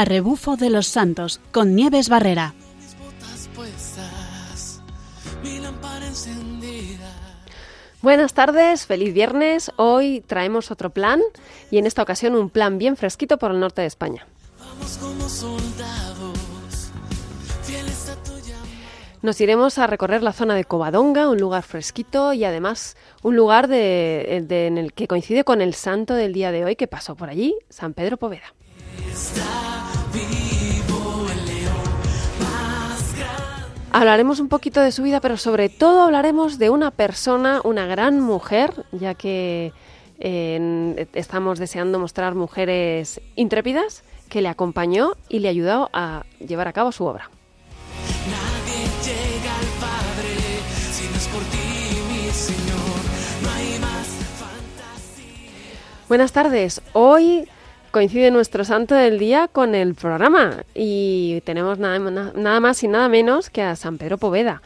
a rebufo de los santos con Nieves Barrera. Buenas tardes, feliz viernes. Hoy traemos otro plan y en esta ocasión un plan bien fresquito por el norte de España. Nos iremos a recorrer la zona de Covadonga, un lugar fresquito y además un lugar de, en el que coincide con el santo del día de hoy que pasó por allí, San Pedro Poveda. Hablaremos un poquito de su vida, pero sobre todo hablaremos de una persona, una gran mujer, ya que estamos deseando mostrar mujeres intrépidas que le acompañó y le ayudó a llevar a cabo su obra. Buenas tardes. Hoy coincide nuestro santo del día con el programa. Y tenemos nada, nada, más y nada menos que a San Pedro Poveda,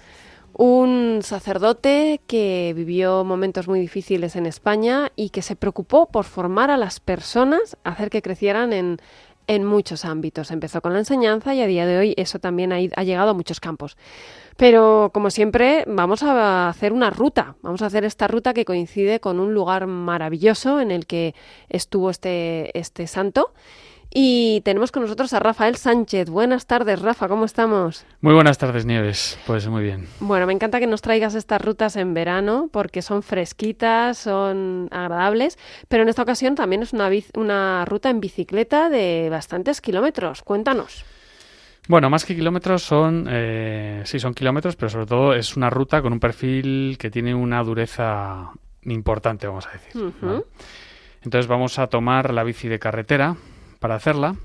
un sacerdote que vivió momentos muy difíciles en España y que se preocupó por formar a las personas, hacer que crecieran en, en muchos ámbitos. Empezó con la enseñanza y a día de hoy eso también ha, llegado a muchos campos. Pero como siempre vamos a hacer una ruta, vamos a hacer esta ruta que coincide con un lugar maravilloso en el que estuvo este, este santo. Y tenemos con nosotros a Rafael Sánchez. Buenas tardes, Rafa, ¿cómo estamos? Muy buenas tardes, Nieves. Pues muy bien. Bueno, me encanta que nos traigas estas rutas en verano porque son fresquitas, son agradables, pero en esta ocasión también es una, una ruta en bicicleta de bastantes kilómetros. Cuéntanos. Bueno, más que kilómetros son, eh, sí, son kilómetros, pero sobre todo es una ruta con un perfil que tiene una dureza importante, vamos a decir. Entonces vamos a tomar la bici de carretera, para hacerla.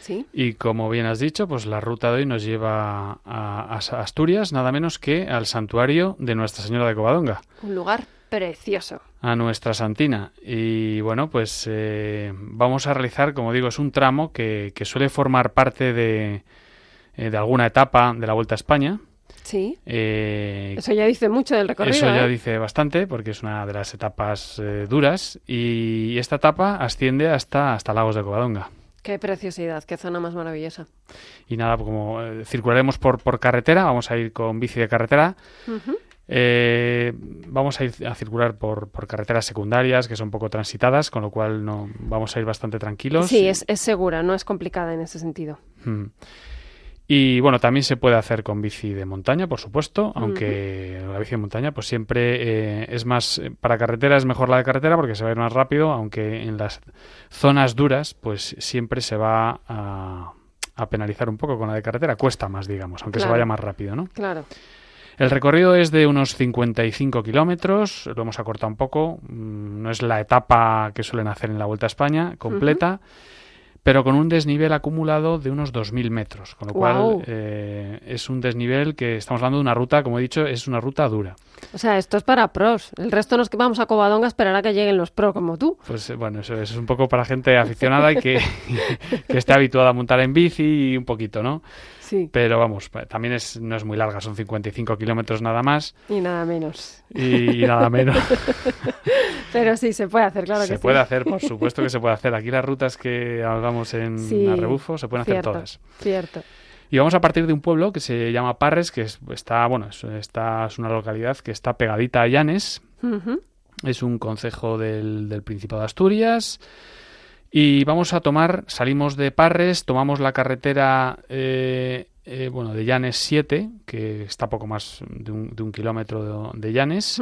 ¿Sí? Y como bien has dicho, pues la ruta de hoy nos lleva a, Asturias, nada menos que al santuario de Nuestra Señora de Covadonga. Un lugar precioso. A nuestra Santina. Y bueno, pues eh, vamos a realizar, como digo, es un tramo que, suele formar parte de, eh, de alguna etapa de la Vuelta a España. Sí. Eh, eso ya dice mucho del recorrido. Eso ya ¿eh? dice bastante, porque es una de las etapas eh, duras. Y esta etapa asciende hasta, hasta Lagos de Covadonga. Qué preciosidad, qué zona más maravillosa. Y nada, como circularemos por, por carretera, vamos a ir con bici de carretera. vamos a ir a circular por, por, carreteras secundarias que son poco transitadas, con lo cual no vamos a ir bastante tranquilos. Sí, es, es segura, no es complicada en ese sentido. Mm. Y bueno, también se puede hacer con bici de montaña, por supuesto, aunque la bici de montaña pues siempre eh, es más, para carretera es mejor la de carretera porque se va a ir más rápido, aunque en las zonas duras pues siempre se va a, penalizar un poco con la de carretera, cuesta más, digamos, aunque se vaya más rápido, ¿no? Claro. El recorrido es de unos 55 kilómetros, lo hemos acortado un poco, mm, no es la etapa que suelen hacer en la Vuelta a España completa pero con un desnivel acumulado de unos 2.000 metros, con lo cual eh, es un desnivel que estamos hablando de una ruta, como he dicho, es una ruta dura. O sea, esto es para pros. El resto nos que vamos a Covadonga a esperar a que lleguen los pros como tú. Pues eh, bueno, eso, es un poco para gente aficionada y que, que esté habituada a montar en bici y un poquito, ¿no? Pero vamos, también es, no es muy larga, son 55 kilómetros nada más. Y nada menos. Y, nada menos. Pero sí, se puede hacer, claro que sí. Se puede hacer, por supuesto que se puede hacer. Aquí las rutas que hablamos en sí, Rebufo se pueden hacer todas. Cierto. Y vamos a partir de un pueblo que se llama Parres, que está, bueno, esta es una localidad que está pegadita a Llanes. Es un concejo del, del Principado de Asturias. Y vamos a tomar, salimos de Parres, tomamos la carretera eh, eh, bueno, de Llanes 7, que está a poco más de un, de un kilómetro de, Llanes.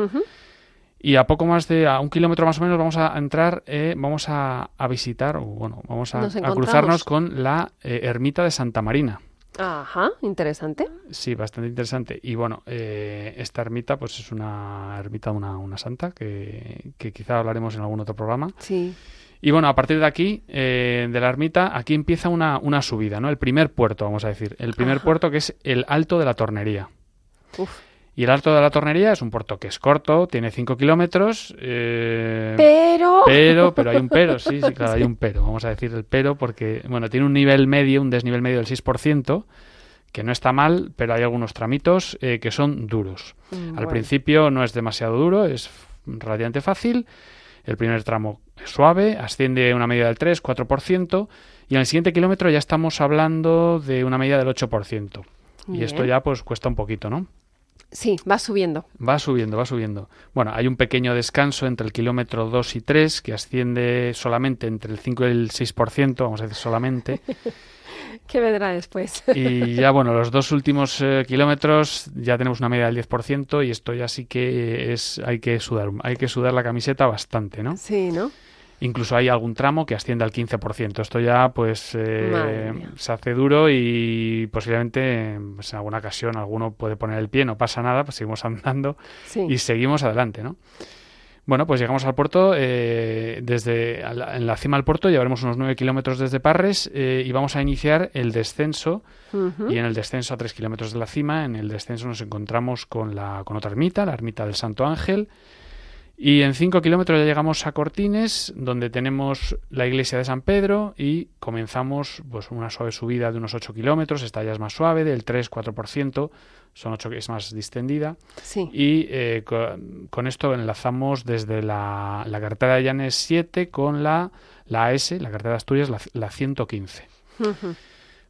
Y a poco más de a un kilómetro más o menos vamos a entrar, eh, vamos a, visitar, o bueno, vamos a, cruzarnos con la ermita de Santa Marina. Ajá, interesante. Sí, bastante interesante. Y bueno, esta ermita pues es una ermita de una, una santa que, que quizá hablaremos en algún otro programa. Sí. Y bueno, a partir de aquí, eh, de la ermita, aquí empieza una, una, subida, ¿no? El primer puerto, vamos a decir. El primer puerto que es el Alto de la Tornería. Uf. Y el Alto de la Tornería es un puerto que es corto, tiene 5 kilómetros. Eh, pero. Pero, pero hay un pero, sí, sí, claro, hay un pero. Vamos a decir el pero porque, bueno, tiene un nivel medio, un desnivel medio del 6%, que no está mal, pero hay algunos tramitos eh, que son duros. Mm, Al principio no es demasiado duro, es relativamente fácil El primer tramo es suave, asciende una media del 3-4%, y en el siguiente kilómetro ya estamos hablando de una media del 8%. Y esto ya pues cuesta un poquito, ¿no? Sí, va subiendo. Va subiendo, va subiendo. Bueno, hay un pequeño descanso entre el kilómetro 2 y 3 que asciende solamente entre el 5 y el 6%, vamos a decir solamente. ¿Qué vendrá después? y ya, bueno, los dos últimos eh, kilómetros ya tenemos una media del 10% y esto ya sí que es, hay que sudar, hay que sudar la camiseta bastante, ¿no? Sí, ¿no? Incluso hay algún tramo que asciende al 15%. Esto ya, pues, eh, se hace duro y posiblemente pues, en alguna ocasión alguno puede poner el pie, no pasa nada, pues seguimos andando y seguimos adelante, ¿no? Bueno, pues llegamos al puerto. Eh, desde en la cima del puerto llevaremos unos 9 kilómetros desde Parres eh, y vamos a iniciar el descenso. Y en el descenso a 3 kilómetros de la cima, en el descenso nos encontramos con, la, con otra ermita, la ermita del Santo Ángel. Y en 5 kilómetros ya llegamos a Cortines, donde tenemos la iglesia de San Pedro y comenzamos pues, una suave subida de unos 8 kilómetros. Esta ya es más suave, del 3-4%, son 8 que es más distendida. Sí. Y eh, con, esto enlazamos desde la, la carretera de Llanes 7 con la, la AS, la carretera de Asturias, la, 115.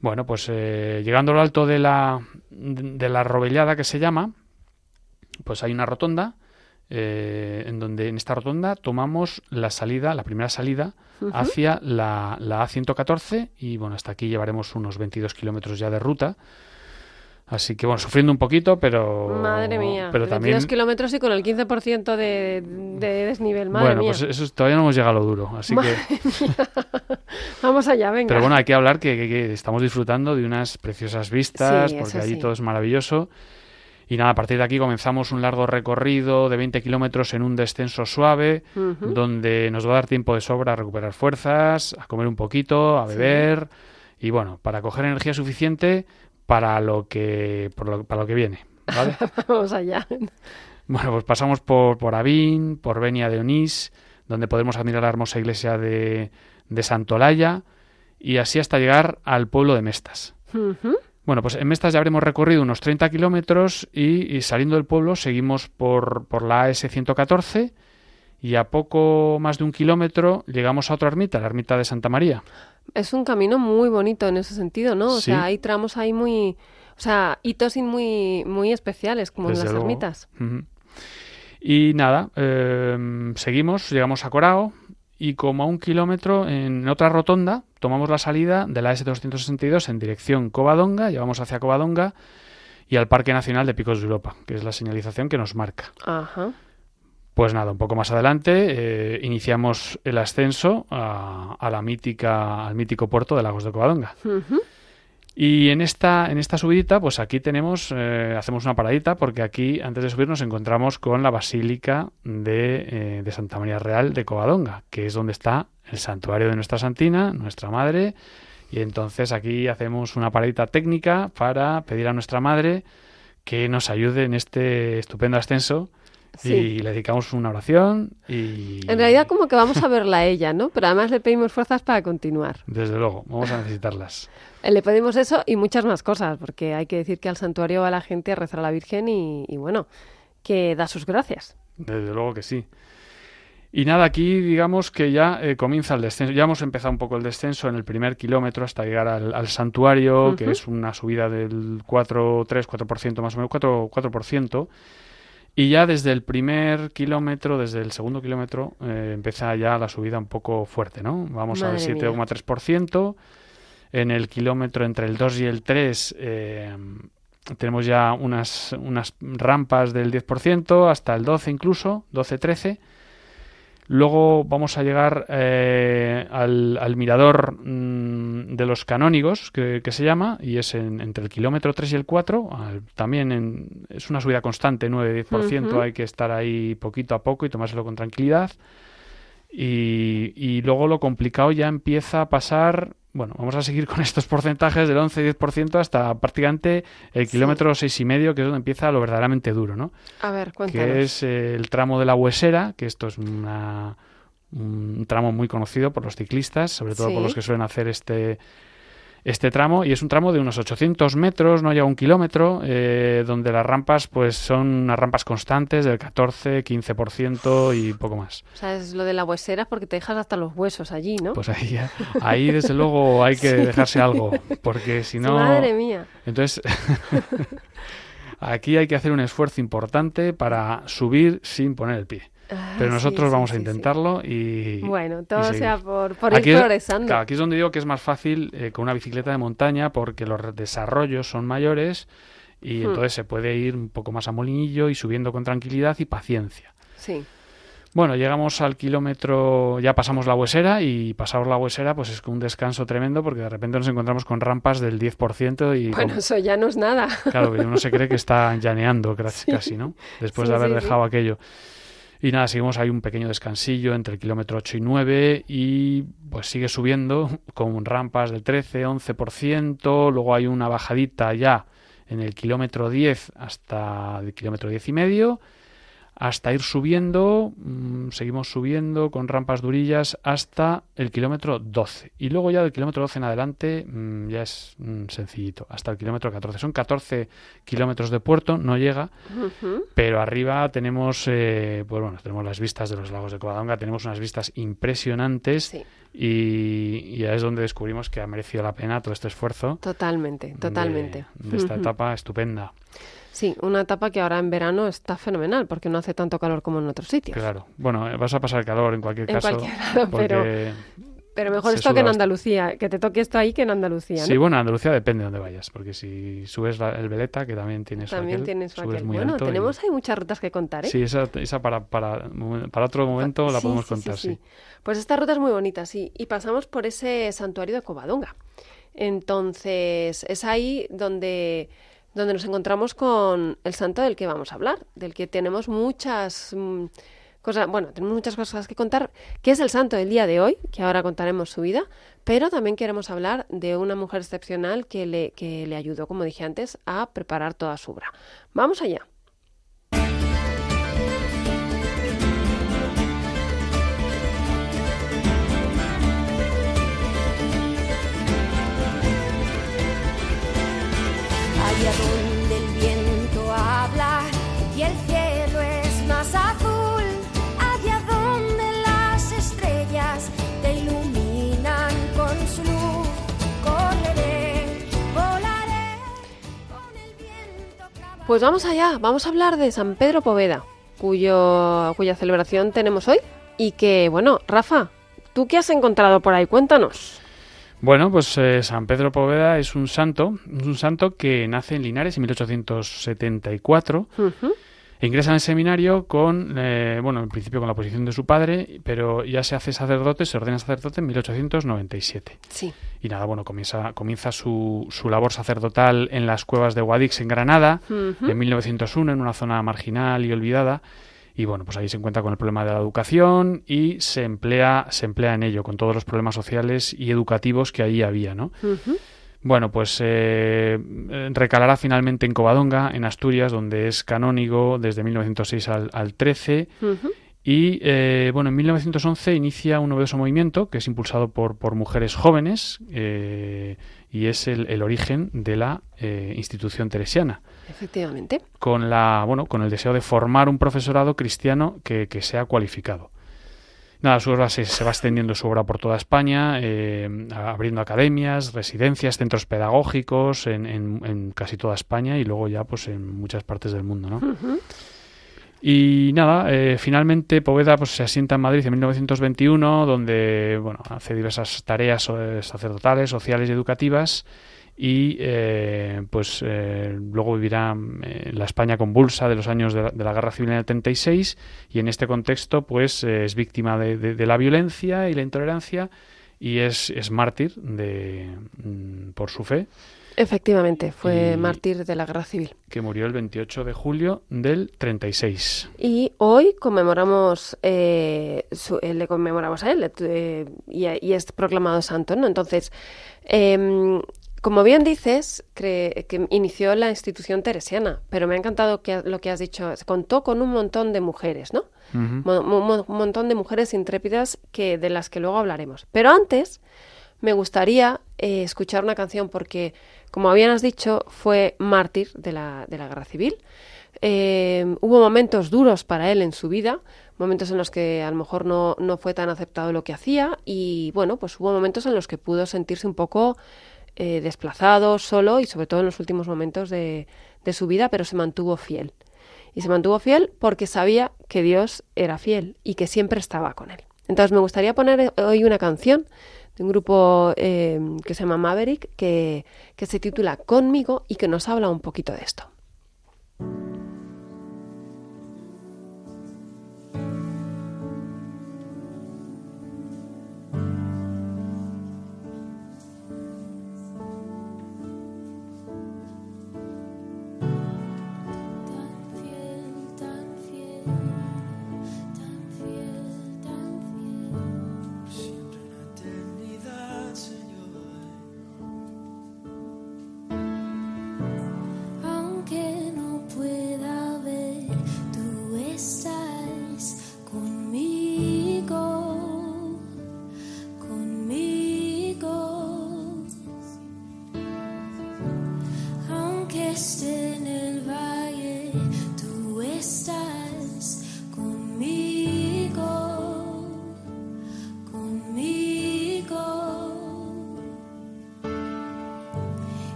Bueno, pues eh, llegando al alto de la, de la Robellada que se llama, pues hay una rotonda eh, en donde en esta rotonda tomamos la salida, la primera salida, hacia la, la, A114 y bueno, hasta aquí llevaremos unos 22 kilómetros ya de ruta. Así que bueno, sufriendo un poquito, pero. Madre mía, pero 22 kilómetros y con el 15% de, de desnivel, madre bueno, pues eso todavía no hemos llegado a lo duro, así que. Vamos allá, venga. Pero bueno, hay que hablar que, estamos disfrutando de unas preciosas vistas, porque allí todo es maravilloso. Y nada, a partir de aquí comenzamos un largo recorrido de 20 kilómetros en un descenso suave, donde nos va a dar tiempo de sobra a recuperar fuerzas, a comer un poquito, a beber y bueno, para coger energía suficiente para lo que, para lo que viene. ¿vale? Vamos allá. Bueno, pues pasamos por, por Avín, por Benia de Onís, donde podemos admirar la hermosa iglesia de, de Santolaya, y así hasta llegar al pueblo de Mestas. Bueno, pues en Mestas ya habremos recorrido unos 30 kilómetros y, saliendo del pueblo seguimos por, por la AS-114 y a poco más de un kilómetro llegamos a otra ermita, la ermita de Santa María. Es un camino muy bonito en ese sentido, ¿no? O sea, hay tramos ahí muy... O sea, hitos muy, muy especiales, como en las ermitas. Y nada, em, seguimos, llegamos a Corao, y como a un kilómetro en otra rotonda tomamos la salida de la S262 en dirección Covadonga, llevamos hacia Covadonga y al Parque Nacional de Picos de Europa, que es la señalización que nos marca. Ajá. Pues nada, un poco más adelante eh, iniciamos el ascenso a, la mítica, al mítico puerto de Lagos de Covadonga. Y en esta, en esta subidita, pues aquí tenemos, eh, hacemos una paradita, porque aquí, antes de subir, nos encontramos con la Basílica de, eh, de, Santa María Real de Covadonga, que es donde está el santuario de nuestra Santina, nuestra madre. Y entonces aquí hacemos una paradita técnica para pedir a nuestra madre que nos ayude en este estupendo ascenso y le dedicamos una oración y... En realidad como que vamos a verla a ella, ¿no? Pero además le pedimos fuerzas para continuar. Desde luego, vamos a necesitarlas. Eh, le pedimos eso y muchas más cosas, porque hay que decir que al santuario va la gente a rezar a la Virgen y, bueno, que da sus gracias. Desde luego que sí. Y nada, aquí digamos que ya eh, comienza el descenso. Ya hemos empezado un poco el descenso en el primer kilómetro hasta llegar al, santuario, que es una subida del 4, 3, 4% más o menos, 4%. 4% y ya desde el primer kilómetro, desde el segundo kilómetro, eh, empieza ya la subida un poco fuerte, ¿no? Vamos al 7,3%. En el kilómetro entre el 2 y el 3 eh, tenemos ya unas, unas rampas del 10%, hasta el 12 incluso, 12-13. Luego vamos a llegar eh, al, mirador mm, de los canónigos, que, se llama, y es entre el kilómetro 3 y el 4. también es una subida constante, 9-10%, hay que estar ahí poquito a poco y tomárselo con tranquilidad. Y, luego lo complicado ya empieza a pasar bueno, vamos a seguir con estos porcentajes del 11-10% hasta prácticamente el kilómetro seis y medio, que es donde empieza lo verdaderamente duro, ¿no? A ver, cuéntanos. Que es el tramo de la Huesera, que esto es una, un tramo muy conocido por los ciclistas, sobre todo por los que suelen hacer este este tramo y es un tramo de unos 800 metros, no llega un kilómetro, eh, donde las rampas pues son unas rampas constantes del 14, 15% y poco más. O sea, es lo de la huesera porque te dejas hasta los huesos allí, ¿no? Pues ahí, ahí desde luego hay que dejarse algo, porque si no... Madre mía. Entonces, aquí hay que hacer un esfuerzo importante para subir sin poner el pie. Ah, Pero nosotros sí, vamos sí, a sí. intentarlo y. Bueno, todo sea por, por Aquí ir es- progresando. claro, aquí es donde digo que es más fácil eh, con una bicicleta de montaña porque los desarrollos son mayores y Hmm. entonces se puede ir un poco más a molinillo y subiendo con tranquilidad y paciencia. Sí. Bueno, llegamos al kilómetro, ya pasamos la huesera y pasados la huesera pues es un descanso tremendo porque de repente nos encontramos con rampas del 10% y Bueno, eso ya no es nada. Claro, que uno se cree que está llaneando casi, casi, ¿no? Después Sí, de haber sí. dejado aquello. Y nada, seguimos ahí un pequeño descansillo entre el kilómetro 8 y 9 y pues sigue subiendo con rampas del 13, 11%, luego hay una bajadita ya en el kilómetro 10 hasta el kilómetro 10 y medio, hasta ir subiendo, mm, seguimos subiendo con rampas durillas hasta el kilómetro 12. Y luego ya del kilómetro 12 en adelante mm, ya es mm, sencillito, hasta el kilómetro 14. Son 14 kilómetros de puerto, no llega, pero arriba tenemos, eh, pues bueno, tenemos las vistas de los lagos de Covadonga, tenemos unas vistas impresionantes Sí, y, y ya es donde descubrimos que ha merecido la pena todo este esfuerzo. totalmente, totalmente. De, de esta etapa estupenda. Sí, una etapa que ahora en verano está fenomenal porque no hace tanto calor como en otros sitios. Claro. Bueno, eh, vas a pasar calor en cualquier En caso. cualquier lado, porque pero- Pero mejor esto que en. Andalucía, que te toque esto ahí que en Andalucía, ¿no? Sí, bueno, Andalucía depende de dónde vayas, porque si subes la- el Veleta, que también tiene su También aquel, tienes subes aquel. muy Bueno, alto y- tenemos ahí muchas rutas que contar, ¿eh? Sí, esa, esa para, para, para otro momento la podemos sí, contar, sí. sí. Pues esta ruta es muy bonita, sí. Y pasamos por ese santuario de Covadonga. Entonces, es ahí donde, donde nos encontramos con el santo del que vamos a hablar, del que tenemos muchas mm, cosas, bueno, tenemos muchas cosas que contar, que es el santo del día de hoy, que ahora contaremos su vida, pero también queremos hablar de una mujer excepcional que le, que le ayudó, como dije antes, a preparar toda su obra. Vamos allá. allá Pues vamos allá, vamos a hablar de San Pedro Poveda, cuyo, cuya celebración tenemos hoy. Y que, bueno, Rafa, ¿tú qué has encontrado por ahí? Cuéntanos. Bueno, pues eh, San Pedro Poveda es un santo, es un santo que nace en Linares en 1874 Ujú. E ingresa en el seminario con, eh, bueno, en principio con la posición de su padre, pero ya se hace sacerdote, se ordena sacerdote en 1897. Sí. Y nada, bueno, comienza, comienza su, su labor sacerdotal en las cuevas de Guadix en Granada Ujú. en 1901, en una zona marginal y olvidada. Y bueno, pues ahí se encuentra con el problema de la educación y se emplea, se emplea en ello, con todos los problemas sociales y educativos que ahí había, ¿no? Ujú. Bueno, pues eh, recalará finalmente en Covadonga, en Asturias, donde es canónigo desde 1906 al, al 13. Ujú. Y eh, bueno, en 1911 inicia un novedoso movimiento que es impulsado por, por mujeres jóvenes eh, y es el, el origen de la eh, institución teresiana Efectivamente. con la bueno con el deseo de formar un profesorado cristiano que, que sea cualificado nada su obra se, se va extendiendo su obra por toda España eh, abriendo academias residencias centros pedagógicos en, en- en casi toda España y luego ya pues en muchas partes del mundo ¿no? Y nada, eh, finalmente Poveda pues, se asienta en Madrid en 1921, donde bueno, hace diversas tareas eh, sacerdotales, sociales y educativas. Y eh, pues eh, luego vivirá eh, en la España convulsa de los años de la, de la Guerra Civil en el 36 y en este contexto pues eh, es víctima de, de- de la violencia y la intolerancia y es, es mártir de, mm, por su fe Efectivamente, fue Y- mártir de la guerra civil. que murió el 28 de julio del 36. Y hoy conmemoramos, eh, su- eh, le conmemoramos a él eh, y, y es proclamado santo, ¿no? Entonces, em, como bien dices, que inició la institución teresiana, pero me ha encantado que, lo que has dicho. Contó con un montón de mujeres, ¿no? Mo- mo- un montón de mujeres intrépidas que, de las que luego hablaremos. Pero antes, me gustaría eh, escuchar una canción porque, como habían has dicho, fue mártir de la, de la guerra civil. Eh, hubo momentos duros para él en su vida, momentos en los que a lo mejor no, no, fue tan aceptado lo que hacía y bueno, pues hubo momentos en los que pudo sentirse un poco eh, desplazado, solo y sobre todo en los últimos momentos de, de su vida, pero se mantuvo fiel. Y se mantuvo fiel porque sabía que Dios era fiel y que siempre estaba con él. Entonces me gustaría poner hoy una canción de un grupo eh, que se llama Maverick que, que se titula Conmigo y que nos habla un poquito de esto.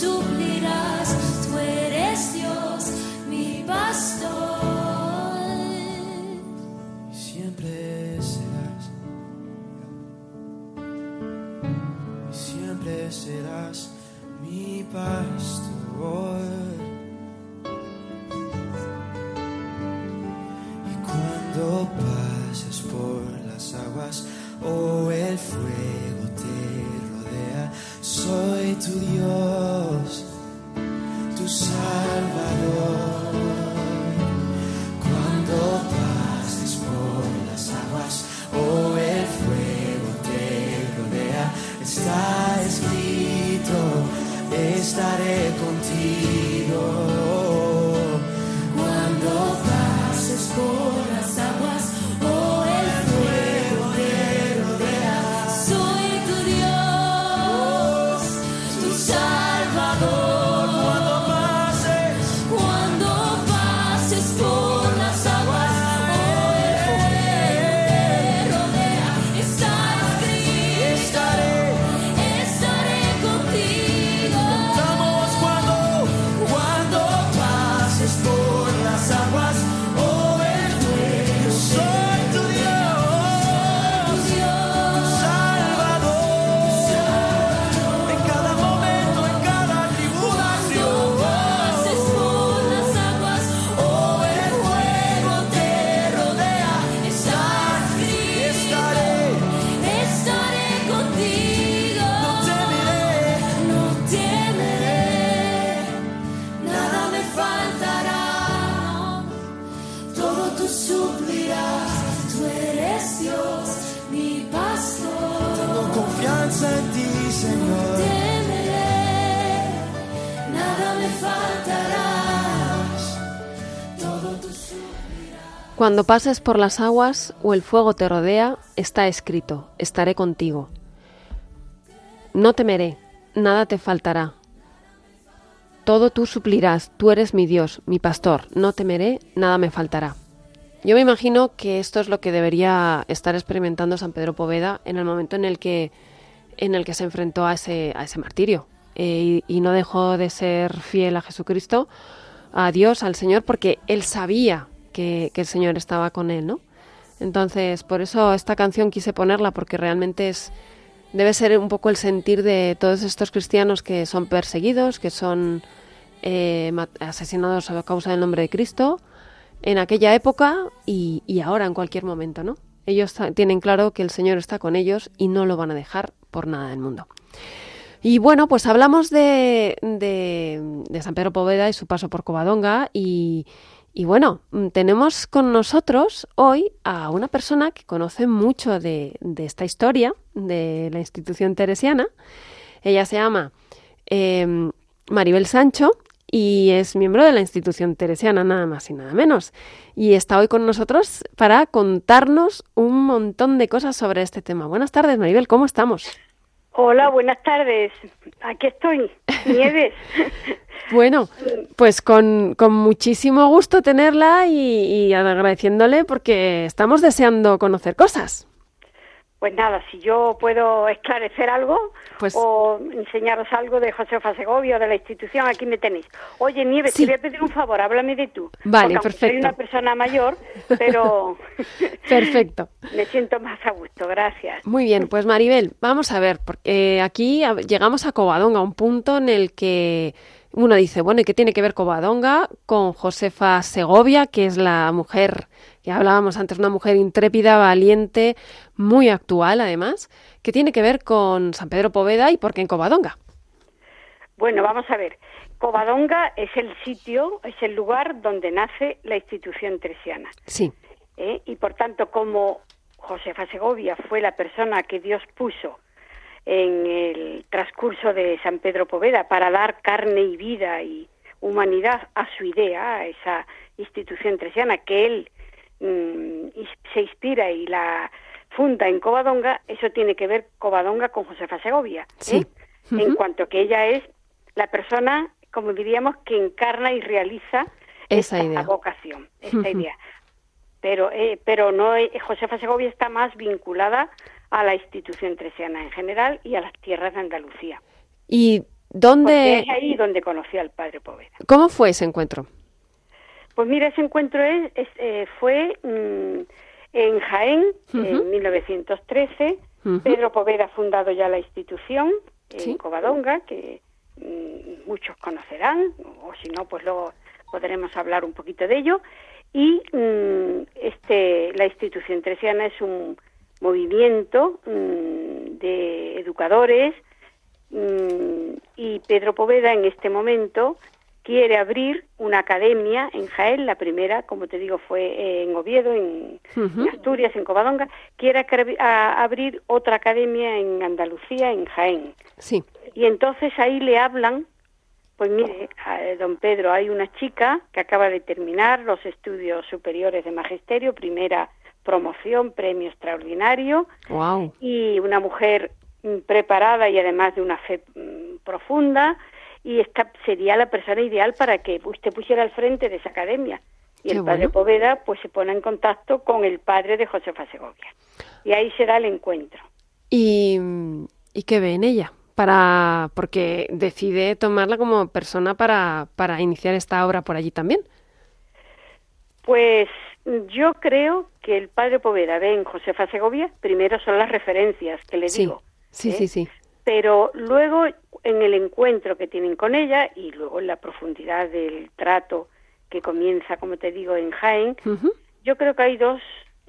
su Cuando pases por las aguas o el fuego te rodea, está escrito, estaré contigo. No temeré, nada te faltará. Todo tú suplirás, tú eres mi Dios, mi pastor, no temeré, nada me faltará. Yo me imagino que esto es lo que debería estar experimentando San Pedro Poveda en el momento en el que, en el que se enfrentó a ese, a ese martirio eh, y, y no dejó de ser fiel a Jesucristo, a Dios, al Señor, porque él sabía que, el Señor estaba con él, ¿no? Entonces, por eso esta canción quise ponerla, porque realmente es debe ser un poco el sentir de todos estos cristianos que son perseguidos, que son eh, asesinados a causa del nombre de Cristo, en aquella época y, ahora, en cualquier momento, ¿no? Ellos tienen claro que el Señor está con ellos y no lo van a dejar por nada del mundo. Y bueno, pues hablamos de, de, San Pedro Poveda y su paso por Covadonga y, y, bueno, tenemos con nosotros hoy a una persona que conoce mucho de, de esta historia de la institución teresiana. Ella se llama eh, Maribel Sancho y es miembro de la institución teresiana, nada más y nada menos. Y está hoy con nosotros para contarnos un montón de cosas sobre este tema. Buenas tardes, Maribel, ¿cómo estamos? Hola, buenas tardes. Aquí estoy, Nieves. bueno, pues con, con, muchísimo gusto tenerla y, y agradeciéndole porque estamos deseando conocer cosas. Pues nada, si yo puedo esclarecer algo pues... o enseñaros algo de Josefa Segovia o de la institución, aquí me tenéis. Oye, Nieves, te voy a pedir un favor, háblame de tú. Vale, perfecto. Soy una persona mayor, pero... perfecto. me siento más a gusto, gracias. Muy bien, pues Maribel, vamos a ver, porque aquí llegamos a Covadonga, un punto en el que uno dice, bueno, ¿y qué tiene que ver Covadonga con Josefa Segovia, que es la mujer que hablábamos antes, una mujer intrépida, valiente, muy actual además, que tiene que ver con San Pedro Poveda y por qué en Covadonga? Bueno, vamos a ver. Covadonga es el sitio, es el lugar donde nace la institución teresiana. Sí. ¿Eh? Y por tanto, como Josefa Segovia fue la persona que Dios puso en el transcurso de San Pedro Poveda para dar carne y vida y humanidad a su idea, a esa institución teresiana que él mm, se inspira y la funda en Covadonga, eso tiene que ver Covadonga con Josefa Segovia. Sí. En cuanto que ella es la persona, como diríamos, que encarna y realiza esa esta idea. vocación, esta idea. Pero, eh, pero no, Josefa Segovia está más vinculada a la institución teresiana en general y a las tierras de Andalucía. ¿Y dónde? Porque es ahí donde conocí al padre Poveda. ¿Cómo fue ese encuentro? Pues mira, ese encuentro es, es eh, fue mm, en Jaén, Uh -huh. en 1913. Uh -huh. Pedro Poveda ha fundado ya la institución en. Covadonga, que mm, muchos conocerán, o si no, pues luego podremos hablar un poquito de ello. Y mm, este, la institución teresiana es un movimiento mm, de educadores mm, y Pedro Poveda en este momento quiere abrir una academia en Jaén, la primera, como te digo, fue en Oviedo, en, Asturias, en Covadonga, quiere a- abrir otra academia en Andalucía, en Jaén. Sí. Y entonces ahí le hablan, pues mire, a- eh, don Pedro, hay una chica que acaba de terminar los estudios superiores de magisterio, primera promoción, premio extraordinario, Wow. y una mujer mm, preparada y además de una fe mm, profunda, y esta sería la persona ideal para que usted pusiera al frente de esa academia. Y Qué el padre bueno. Poveda pues se pone en contacto con el padre de Josefa Segovia. Y ahí se da el encuentro. ¿Y, ¿Y qué ve en ella? Para, porque decide tomarla como persona para, para iniciar esta obra por allí también. Pues yo creo que el padre Poveda ve en Josefa Segovia, primero son las referencias que le Sí, digo, sí, ¿eh? sí, sí. pero luego en el encuentro que tienen con ella y luego en la profundidad del trato que comienza, como te digo, en Jaén, yo creo que hay dos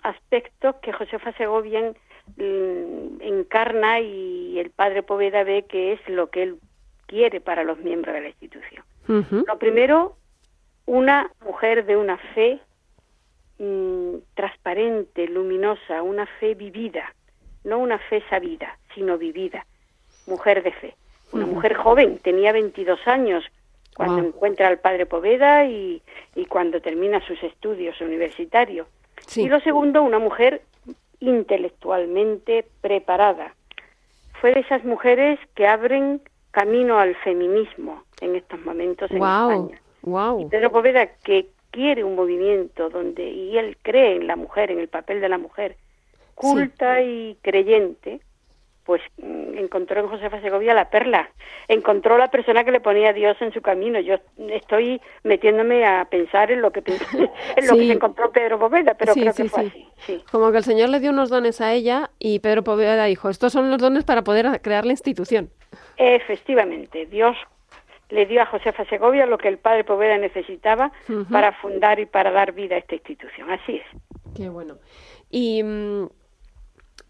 aspectos que Josefa Segovia mm, encarna y el padre Poveda ve que es lo que él quiere para los miembros de la institución. Lo primero, una mujer de una fe mm, transparente, luminosa, una fe vivida, no una fe sabida, sino vivida, mujer de fe. Una mujer joven, tenía 22 años cuando encuentra al padre Poveda y, y cuando termina sus estudios universitarios. Sí. Y lo segundo, una mujer intelectualmente preparada. Fue de esas mujeres que abren camino al feminismo en estos momentos en Wow. España. Wow. Pedro Poveda que quiere un movimiento donde y él cree en la mujer, en el papel de la mujer culta y creyente pues mm, encontró en Josefa Segovia la perla, encontró la persona que le ponía a Dios en su camino. Yo estoy metiéndome a pensar en lo que en lo que se encontró Pedro Poveda, pero creo que fue así. Como que el Señor le dio unos dones a ella y Pedro Poveda dijo, estos son los dones para poder crear la institución. Efectivamente, Dios le dio a Josefa Segovia lo que el padre Poveda necesitaba para fundar y para dar vida a esta institución. Así es. Qué bueno. Y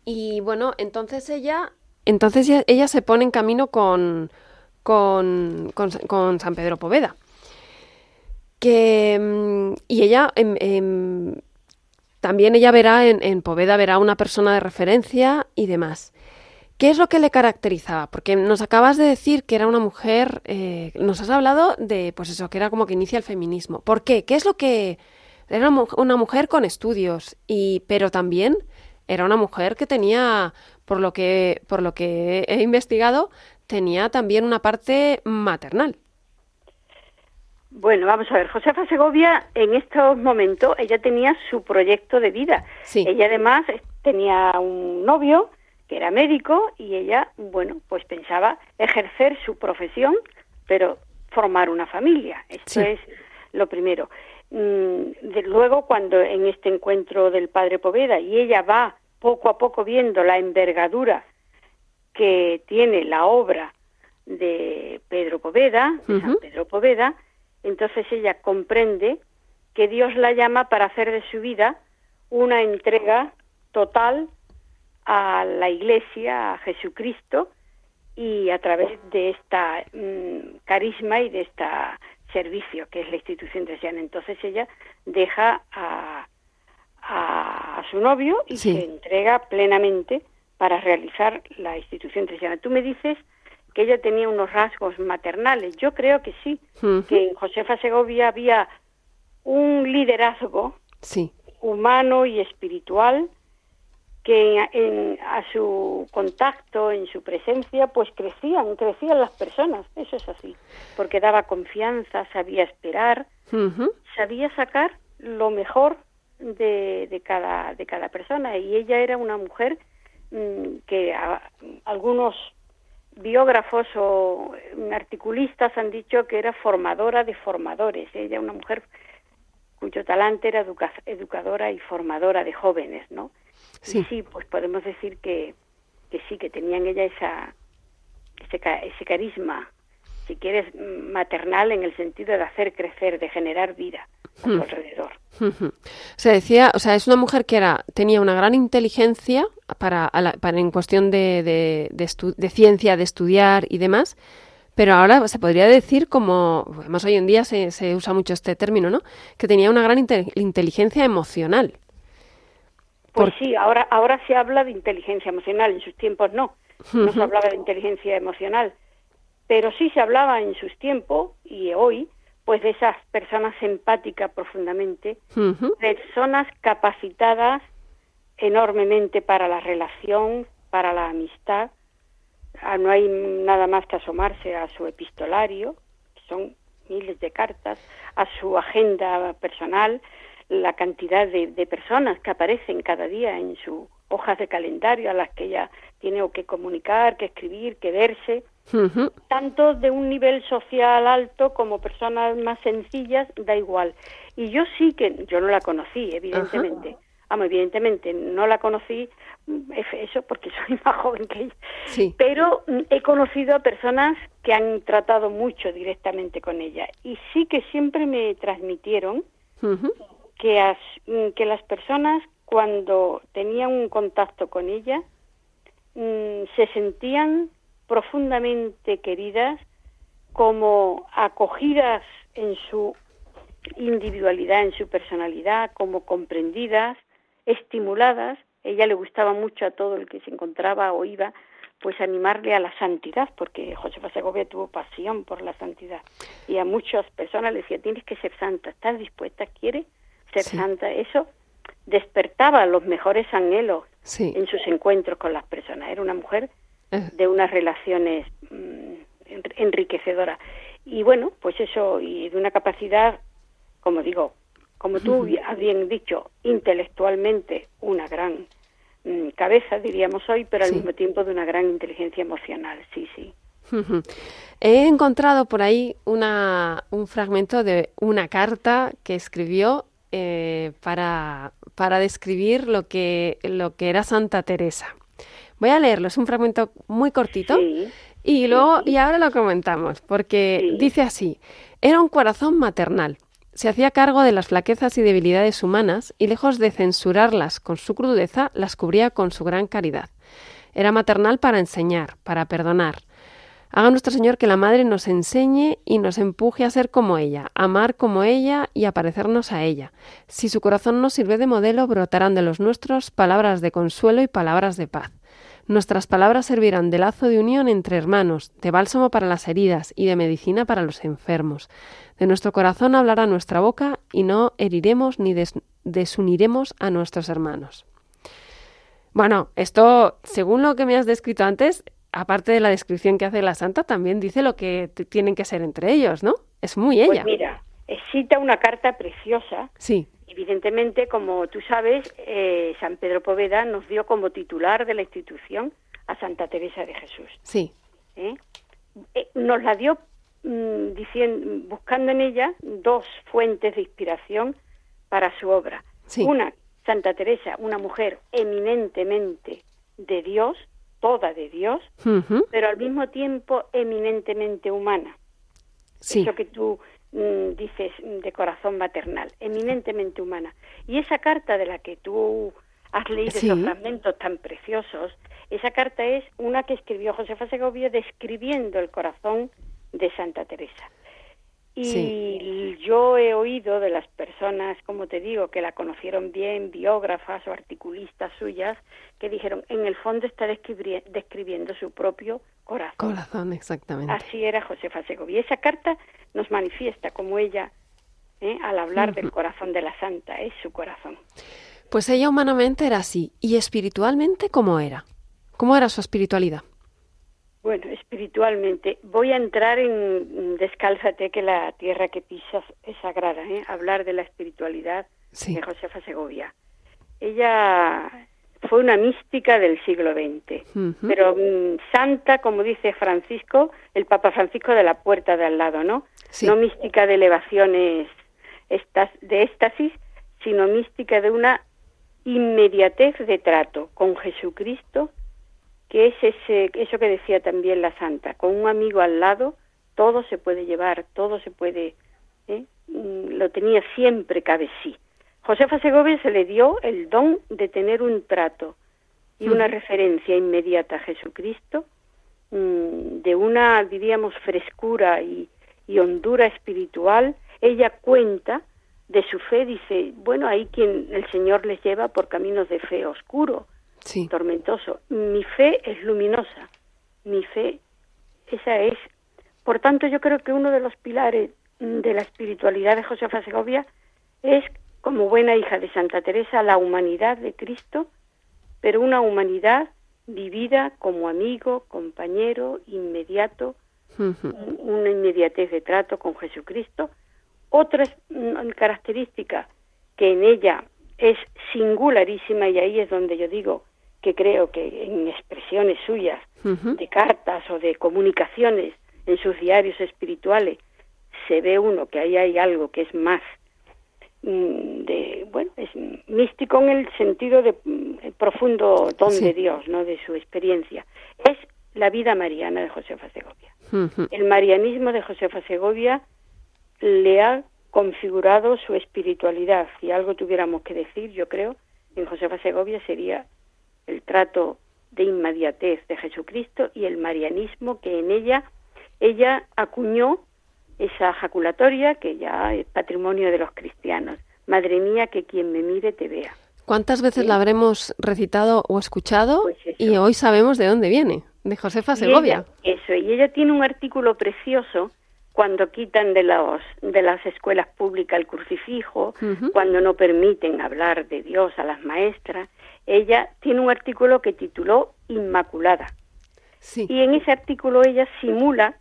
y bueno, entonces ella, entonces ella, se pone en camino con, con, con, San Pedro Poveda. Que, y ella también ella verá en, en, Poveda verá una persona de referencia y demás. ¿Qué es lo que le caracterizaba? Porque nos acabas de decir que era una mujer, eh, nos has hablado de, pues eso, que era como que inicia el feminismo. ¿Por qué? ¿Qué es lo que era una mujer con estudios y, pero también era una mujer que tenía, por lo que, por lo que he investigado, tenía también una parte maternal. Bueno, vamos a ver, Josefa Segovia en estos momentos, ella tenía su proyecto de vida. Sí. Ella además tenía un novio que era médico y ella, bueno, pues pensaba ejercer su profesión, pero formar una familia. Esto es lo primero. Mm, de, luego, cuando en este encuentro del padre Poveda y ella va poco a poco viendo la envergadura que tiene la obra de Pedro Poveda, de San Pedro Poveda, entonces ella comprende que Dios la llama para hacer de su vida una entrega total a la Iglesia, a Jesucristo, y a través de esta mm, carisma y de esta servicio que es la institución teresiana. Entonces ella deja a, a, su novio y se entrega plenamente para realizar la institución teresiana. Tú me dices que ella tenía unos rasgos maternales. Yo creo que sí, que en Josefa Segovia había un liderazgo humano y espiritual que en, a su contacto, en su presencia, pues crecían, crecían las personas, eso es así, porque daba confianza, sabía esperar, sabía sacar lo mejor de, de, cada, de cada persona. Y ella era una mujer mm, que algunos biógrafos o articulistas han dicho que era formadora de formadores, ella una mujer cuyo talante era educadora y formadora de jóvenes, ¿no? Sí. sí, pues podemos decir que, que sí, que tenían ella esa, ese, ese carisma, si quieres, maternal en el sentido de hacer crecer, de generar vida a su hmm. alrededor. Se decía, o sea, es una mujer que era tenía una gran inteligencia para, para en cuestión de, de, de, ciencia, de estudiar y demás, pero ahora se podría decir como, además hoy en día se, se usa mucho este término, ¿no? Que tenía una gran inteligencia emocional. Pues sí, ahora, ahora se habla de inteligencia emocional, en sus tiempos no, no se hablaba de inteligencia emocional, pero sí se hablaba en sus tiempos y hoy pues de esas personas empáticas profundamente, personas capacitadas enormemente para la relación, para la amistad. Ah, no hay nada más que asomarse a su epistolario, son miles de cartas, a su agenda personal, la cantidad de, de personas que aparecen cada día en sus hojas de calendario a las que ella tiene que comunicar, que escribir, que verse tanto de un nivel social alto como personas más sencillas, da igual. Y yo sí que, yo no la conocí, evidentemente. Vamos, evidentemente, no la conocí, mm, eso porque soy más joven que ella. Pero mm, he conocido a personas que han tratado mucho directamente con ella. Y sí que siempre me transmitieron que, mm, que las personas cuando tenían un contacto con ella se sentían profundamente queridas, como acogidas en su individualidad, en su personalidad, como comprendidas, estimuladas. Ella le gustaba mucho a todo el que se encontraba o iba, pues animarle a la santidad, porque Josefa Segovia tuvo pasión por la santidad. Y a muchas personas le decía, tienes que ser santa, ¿estás dispuesta? ¿Quieres ser santa? Eso despertaba los mejores anhelos en sus encuentros con las personas. Era una mujer de unas relaciones mm, enriquecedoras. Y bueno, pues eso, y de una capacidad, como digo, como tú has bien dicho, intelectualmente una gran mm, cabeza, diríamos hoy, pero al mismo tiempo de una gran inteligencia emocional, sí, sí. He encontrado por ahí una, un fragmento de una carta que escribió eh, para, para describir lo que, lo que era Santa Teresa. Voy a leerlo, es un fragmento muy cortito. Y luego, y ahora lo comentamos, porque dice así, era un corazón maternal. Se hacía cargo de las flaquezas y debilidades humanas y lejos de censurarlas con su crudeza, las cubría con su gran caridad. Era maternal para enseñar, para perdonar. Haga nuestro Señor que la Madre nos enseñe y nos empuje a ser como ella, amar como ella y a parecernos a ella. Si su corazón nos sirve de modelo, brotarán de los nuestros palabras de consuelo y palabras de paz. Nuestras palabras servirán de lazo de unión entre hermanos, de bálsamo para las heridas y de medicina para los enfermos. De nuestro corazón hablará nuestra boca y no heriremos ni desuniremos a nuestros hermanos. Bueno, esto, según lo que me has descrito antes, aparte de la descripción que hace la santa, también dice lo que tienen que ser entre ellos, ¿no? Es muy pues ella. Pues mira, cita una carta preciosa. Sí. Evidentemente, como tú sabes, eh, San Pedro Poveda nos dio como titular de la institución a Santa Teresa de Jesús. Sí. ¿Eh? Eh, nos la dio mm, diciendo, buscando en ella dos fuentes de inspiración para su obra. Una, Santa Teresa, una mujer eminentemente de Dios, toda de Dios, pero al mismo tiempo eminentemente humana. Sí. Eso que tú Mm, dices, de corazón maternal, eminentemente humana. Y esa carta de la que tú has leído esos fragmentos tan preciosos, esa carta es una que escribió Josefa Segovia describiendo el corazón de Santa Teresa. Y yo he oído de las personas, como te digo, que la conocieron bien, biógrafas o articulistas suyas, que dijeron, en el fondo está describiendo su propio corazón. Corazón, exactamente. Así era Josefa Segovia. Esa carta nos manifiesta como ella, ¿eh? al hablar del corazón de la santa, es su corazón. Pues ella humanamente era así. ¿Y espiritualmente cómo era? ¿Cómo era su espiritualidad? Bueno, espiritualmente, voy a entrar en Descálzate que la tierra que pisas es sagrada, ¿eh? hablar de la espiritualidad de Josefa Segovia. Ella fue una mística del siglo XX, pero mm, santa, como dice Francisco, el Papa Francisco de la puerta de al lado, ¿no? No mística de elevaciones de éxtasis, sino mística de una inmediatez de trato con Jesucristo que es ese, eso que decía también la santa, con un amigo al lado todo se puede llevar, todo se puede, ¿eh? mm, lo tenía siempre cabe sí. Josefa Segovia se le dio el don de tener un trato y una referencia inmediata a Jesucristo, mm, de una, diríamos, frescura y, y hondura espiritual. Ella cuenta de su fe, dice, bueno, hay quien el Señor les lleva por caminos de fe oscuro, tormentoso. Mi fe es luminosa, mi fe, esa es. Por tanto, yo creo que uno de los pilares de la espiritualidad de Josefa Segovia es, como buena hija de Santa Teresa, la humanidad de Cristo, pero una humanidad vivida como amigo, compañero, inmediato, una inmediatez de trato con Jesucristo. Otra característica que en ella es singularísima y ahí es donde yo digo que creo que en expresiones suyas, de cartas o de comunicaciones en sus diarios espirituales, se ve uno que ahí hay algo que es más mm, de bueno es místico en el sentido de mm, profundo don de Dios no de su experiencia. Es la vida mariana de Josefa Segovia. El marianismo de Josefa Segovia le ha configurado su espiritualidad. Si algo tuviéramos que decir yo creo en Josefa Segovia sería el trato de inmediatez de Jesucristo y el marianismo que en ella ella acuñó esa jaculatoria que ya es patrimonio de los cristianos. Madre mía, que quien me mire te vea. ¿Cuántas veces la habremos recitado o escuchado pues y hoy sabemos de dónde viene? De Josefa Segovia. eso, y ella tiene un artículo precioso cuando quitan de, los, de las escuelas públicas el crucifijo, cuando no permiten hablar de Dios a las maestras, ella tiene un artículo que tituló Inmaculada. Y en ese artículo ella simula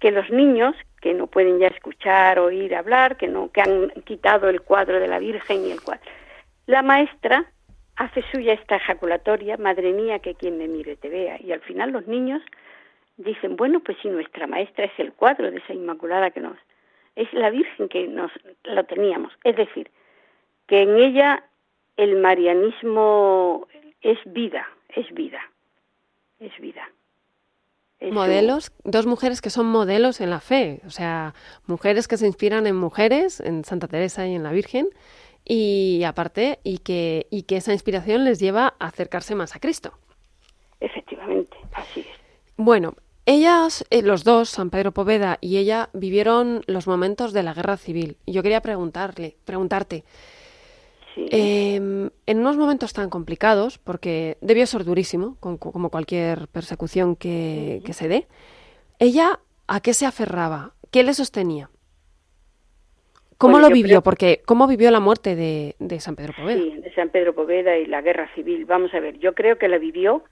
que los niños que no pueden ya escuchar, oír, hablar, que no que han quitado el cuadro de la Virgen y el cuadro. La maestra hace suya esta ejaculatoria, madre mía, que quien me mire te vea. Y al final los niños dicen, bueno, pues si nuestra maestra es el cuadro de esa Inmaculada que nos... Es la Virgen que nos lo teníamos. Es decir, que en ella el marianismo es vida, es vida, es vida. modelos, dos mujeres que son modelos en la fe, o sea, mujeres que se inspiran en mujeres, en Santa Teresa y en la Virgen, y aparte, y que, y que esa inspiración les lleva a acercarse más a Cristo. Efectivamente, así es. Bueno, ellas, eh, los dos, San Pedro Poveda y ella, vivieron los momentos de la guerra civil. Yo quería preguntarle, preguntarte, em, en unos momentos tan complicados, porque debió ser durísimo, como cualquier persecución que, se dé, ¿ella a qué se aferraba? ¿Qué le sostenía? ¿Cómo lo vivió? Porque, ¿cómo vivió la muerte de, de, San Pedro Poveda? Sí, de San Pedro Poveda y la guerra civil. Vamos a ver, yo creo que la vivió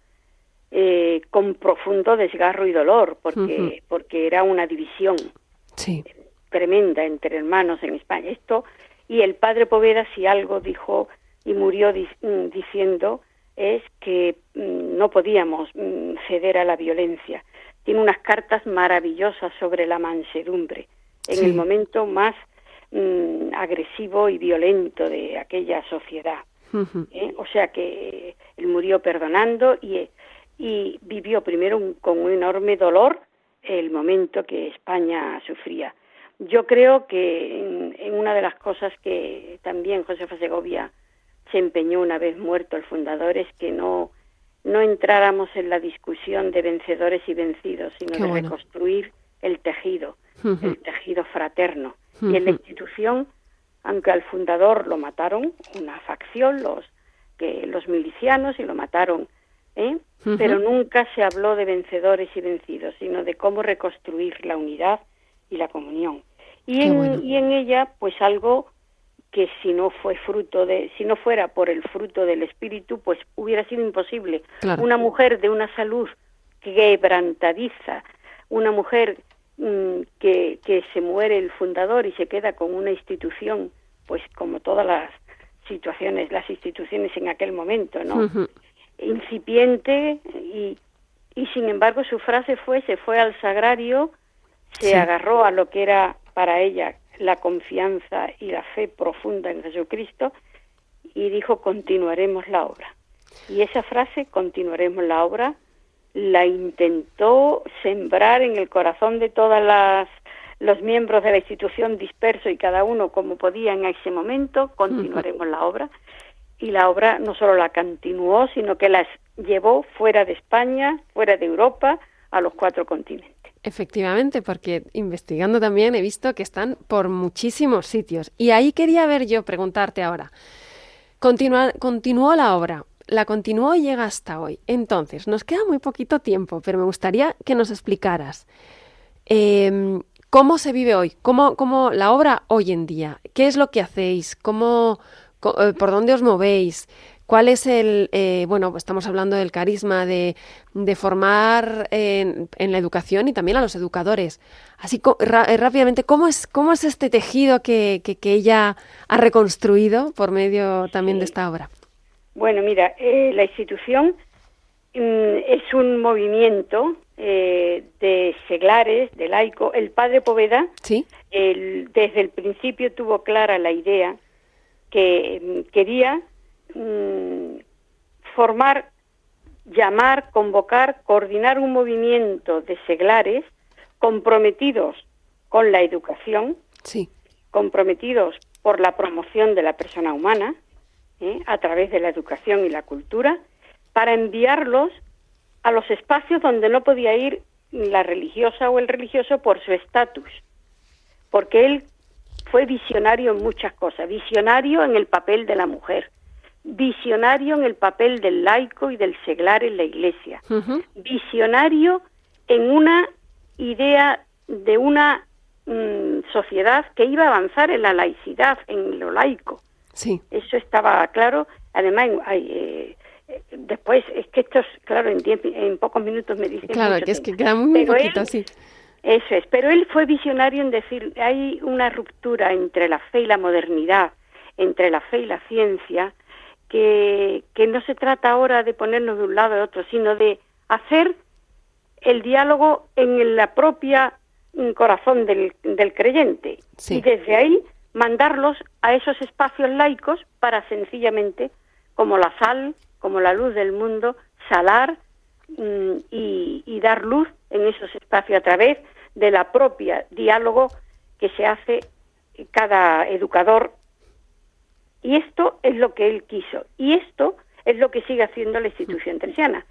eh, con profundo desgarro y dolor, porque, porque era una división tremenda entre hermanos en España. Esto, y el padre Poveda, si algo dijo y murió mm, diciendo, es que mm, no podíamos mm, ceder a la violencia. Tiene unas cartas maravillosas sobre la mansedumbre, en el momento más agresivo y violento de aquella sociedad. ¿eh? O sea que él murió perdonando y y vivió primero con un enorme dolor el momento que España sufría. Yo creo que en, una de las cosas que también Josefa Segovia se empeñó una vez muerto el fundador es que no, no entráramos en la discusión de vencedores y vencidos, sino de reconstruir el tejido, el tejido fraterno. Y en la institución, aunque al fundador lo mataron, una facción, los, que, los milicianos, y lo mataron ¿eh? pero nunca se habló de vencedores y vencidos, sino de cómo reconstruir la unidad y la comunión. Y en, y en ella, pues algo que si no fue fruto de, si no fuera por el fruto del espíritu, pues hubiera sido imposible. Una mujer de una salud quebrantadiza, una mujer mm, que, que se muere el fundador y se queda con una institución, pues como todas las situaciones, las instituciones en aquel momento, ¿no? Incipiente y, y sin embargo su frase fue se fue al sagrario, se agarró a lo que era para ella la confianza y la fe profunda en Jesucristo y dijo continuaremos la obra. Y esa frase continuaremos la obra la intentó sembrar en el corazón de todas las los miembros de la institución disperso y cada uno como podía en ese momento, continuaremos la obra y la obra no solo la continuó, sino que las llevó fuera de España, fuera de Europa, a los cuatro continentes. Efectivamente, porque investigando también he visto que están por muchísimos sitios. Y ahí quería ver yo, preguntarte ahora. continuó la obra, la continuó y llega hasta hoy. Entonces, nos queda muy poquito tiempo, pero me gustaría que nos explicaras em, cómo se vive hoy, cómo, cómo la obra hoy en día, qué es lo que hacéis, cómo, por dónde os movéis, ¿Cuál es el, eh, bueno, estamos hablando del carisma de, de formar en, la educación y también a los educadores? Así eh, rápidamente, ¿cómo es, ¿cómo es este tejido que, que, ella ha reconstruido por medio también de esta obra? Bueno, mira, la institución mm, es un movimiento de seglares, de laico. El padre Poveda, ¿Sí? desde el principio tuvo clara la idea que mm, quería mm, formar, llamar, convocar, coordinar un movimiento de seglares comprometidos con la educación, sí. comprometidos por la promoción de la persona humana ¿eh? a través de la educación y la cultura, para enviarlos a los espacios donde no podía ir la religiosa o el religioso por su estatus, porque él fue visionario en muchas cosas, visionario en el papel de la mujer, visionario en el papel del laico y del seglar en la iglesia, visionario en una idea de una mm, sociedad que iba a avanzar en la laicidad, en lo laico. Sí. Eso estaba claro. Además, eh, después, es que esto es, claro, en, en pocos minutos me dicen. Claro, que es que queda muy, poquito, sí. Eso es, pero él fue visionario en decir, hay una ruptura entre la fe y la modernidad, entre la fe y la ciencia, que, que no se trata ahora de ponernos de un lado de otro, sino de hacer el diálogo en la propia mm, corazón del, del creyente. Y desde ahí mandarlos a esos espacios laicos para sencillamente, como la sal, como la luz del mundo, salar mm, y, y, dar luz en esos espacios a través de la propia diálogo que se hace cada educador. Y esto es lo que él quiso. Y esto es lo que sigue haciendo la institución teresiana.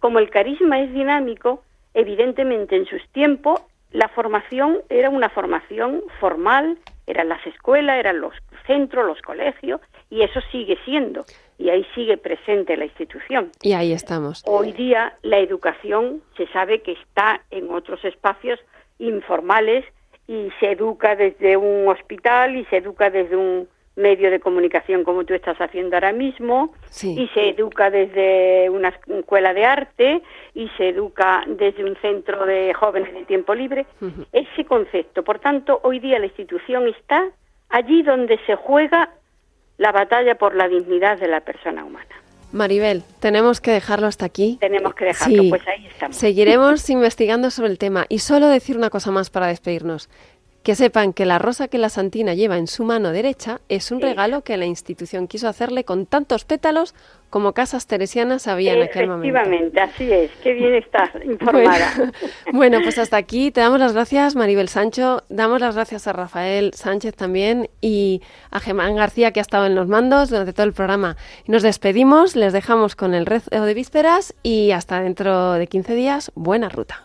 Como el carisma es dinámico, evidentemente en sus tiempos la formación era una formación formal, eran las escuelas, eran los centros, los colegios, y eso sigue siendo, y ahí sigue presente la institución. Y ahí estamos. Hoy día la educación se sabe que está en otros espacios informales y se educa desde un hospital y se educa desde un medio de comunicación como tú estás haciendo ahora mismo y se educa desde una escuela de arte y se educa desde un centro de jóvenes de tiempo libre. Ese concepto, por tanto, hoy día la institución está allí donde se juega la batalla por la dignidad de la persona humana. Maribel, tenemos que dejarlo hasta aquí. Tenemos que dejarlo, pues ahí estamos. Seguiremos investigando sobre el tema y solo decir una cosa más para despedirnos. Que sepan que la rosa que la Santina lleva en su mano derecha es un regalo que la institución quiso hacerle con tantos pétalos como casas teresianas había en aquel momento. Efectivamente, así es. Qué bien estás informada. Bueno, pues hasta aquí te damos las gracias, Maribel Sancho. Damos las gracias a Rafael Sánchez también y a Germán García, que ha estado en los mandos durante todo el programa. Nos despedimos, les dejamos con el rezo de vísperas y hasta dentro de 15 días, buena ruta